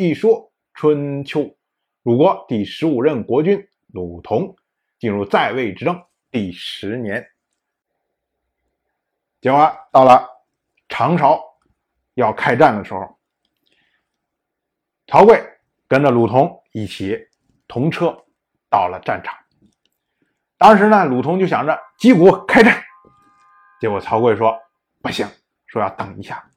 一说春秋，鲁国第十五任国君鲁同进入在位执政第十年。结果到了长朝要开战的时候，曹刿跟着鲁同一起同车到了战场。当时呢，鲁同就想着击鼓开战，结果曹刿说不行，说要等一下。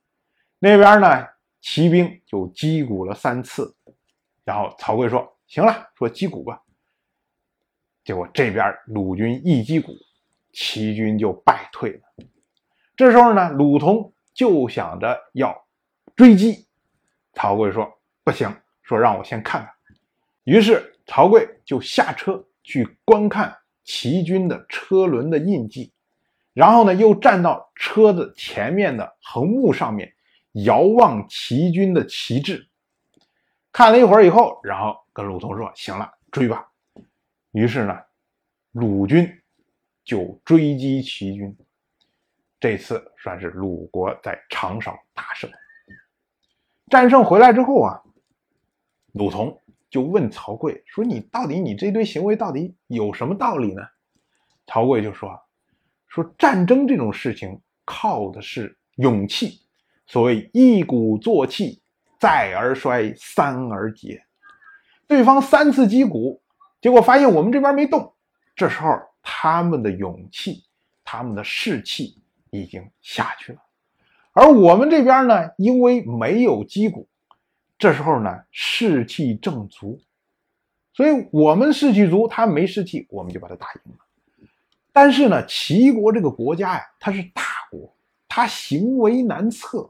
那边呢，骑兵就击鼓了三次，然后曹刿说行了，说击鼓吧。结果这边鲁军一击鼓，齐军就败退了。这时候呢，鲁同就想着要追击，曹刿说不行，说让我先看看。于是曹刿就下车去观看齐军的车轮的印记，然后呢，又站到车子前面的横木上面，遥望齐军的旗帜，看了一会儿以后，然后跟鲁同说：“行了，追吧。”于是呢，鲁军就追击齐军。这次算是鲁国在长勺大胜。战胜回来之后啊，鲁同就问曹刿说：“你到底你这堆行为到底有什么道理呢？”曹刿就说：“说战争这种事情靠的是勇气，所谓一鼓作气，再而衰，三而竭。对方三次击鼓，结果发现我们这边没动，这时候他们的勇气，他们的士气。”已经下去了，而我们这边呢，因为没有击鼓，这时候呢士气正足，所以我们士气足，他没士气，我们就把他打赢了。但是呢，齐国这个国家呀，它是大国，它行为难测。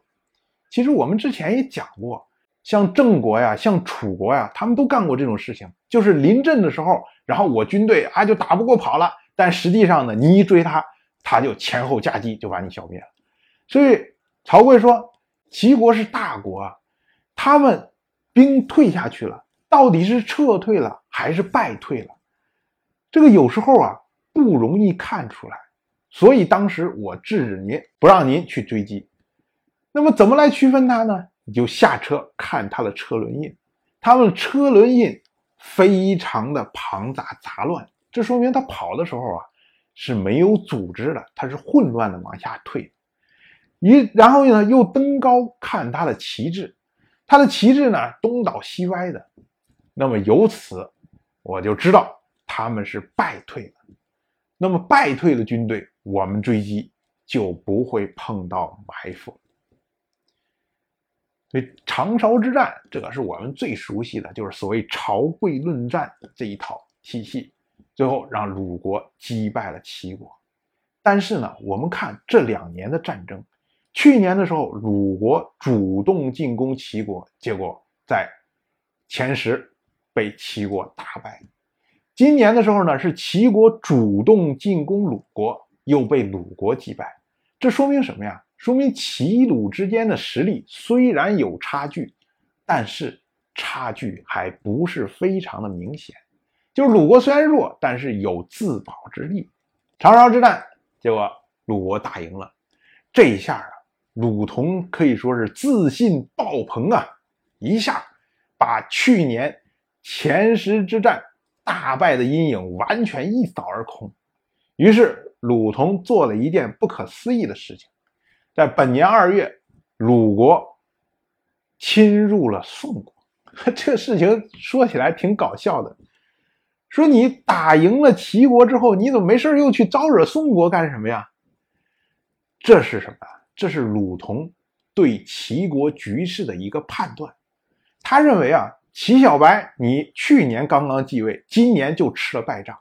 其实我们之前也讲过，像郑国呀，像楚国呀，他们都干过这种事情，就是临阵的时候，然后我军队啊就打不过跑了，但实际上呢，你一追他。他就前后夹击，就把你消灭了。所以曹刿说：“齐国是大国啊，他们兵退下去了，到底是撤退了还是败退了？这个有时候啊不容易看出来。所以当时我制止您，不让您去追击。那么怎么来区分它呢？你就下车看它的车轮印，它们车轮印非常的庞杂杂乱，这说明它跑的时候啊。”是没有组织的，它是混乱的往下退，一然后呢又登高看它的旗帜，它的旗帜呢东倒西歪的，那么由此我就知道他们是败退了。那么败退的军队，我们追击就不会碰到埋伏。所以长勺之战，这个是我们最熟悉的，就是所谓朝贵论战这一套体系。最后让鲁国击败了齐国，但是呢，我们看这两年的战争，去年的时候鲁国主动进攻齐国，结果在前十被齐国打败；今年的时候呢，是齐国主动进攻鲁国，又被鲁国击败。这说明什么呀？说明齐鲁之间的实力虽然有差距，但是差距还不是非常的明显。就是鲁国虽然弱，但是有自保之力。长勺之战，结果鲁国打赢了。这一下啊，鲁同可以说是自信爆棚啊，一下把去年前十之战大败的阴影完全一扫而空。于是鲁同做了一件不可思议的事情，在本年二月，鲁国侵入了宋国。这个事情说起来挺搞笑的。说你打赢了齐国之后，你怎么没事又去招惹宋国干什么呀？这是什么？这是鲁同对齐国局势的一个判断。他认为啊，齐小白，你去年刚刚继位，今年就吃了败仗，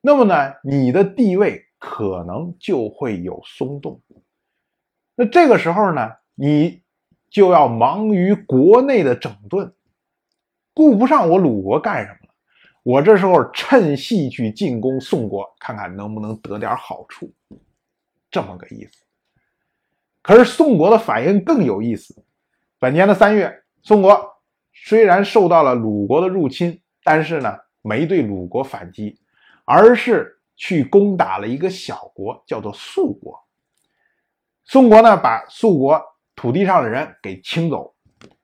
那么呢，你的地位可能就会有松动。那这个时候呢，你就要忙于国内的整顿，顾不上我鲁国干什么了。我这时候趁隙去进攻宋国，看看能不能得点好处，这么个意思。可是宋国的反应更有意思。本年的三月，宋国虽然受到了鲁国的入侵，但是呢，没对鲁国反击，而是去攻打了一个小国，叫做肃国。宋国呢，把宋国土地上的人给清走，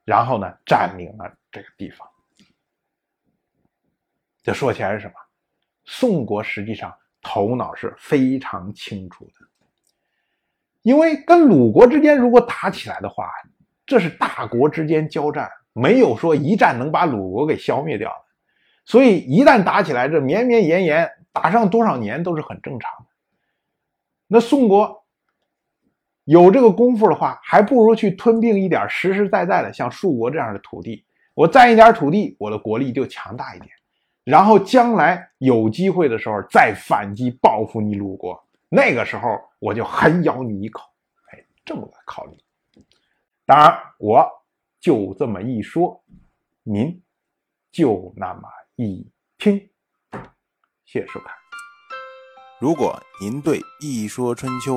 然后呢占领了这个地方。这说起来是什么？宋国实际上头脑是非常清楚的，因为跟鲁国之间如果打起来的话，这是大国之间交战，没有说一战能把鲁国给消灭掉的。所以一旦打起来，这绵绵延延打上多少年都是很正常的。那宋国有这个功夫的话，还不如去吞并一点实实在在的像树国这样的土地。我占一点土地，我的国力就强大一点。然后将来有机会的时候再反击报复你鲁国，那个时候我就狠咬你一口。哎，这么个考虑。当然，我就这么一说，您就那么一听。谢谢收看。如果您对《一说春秋》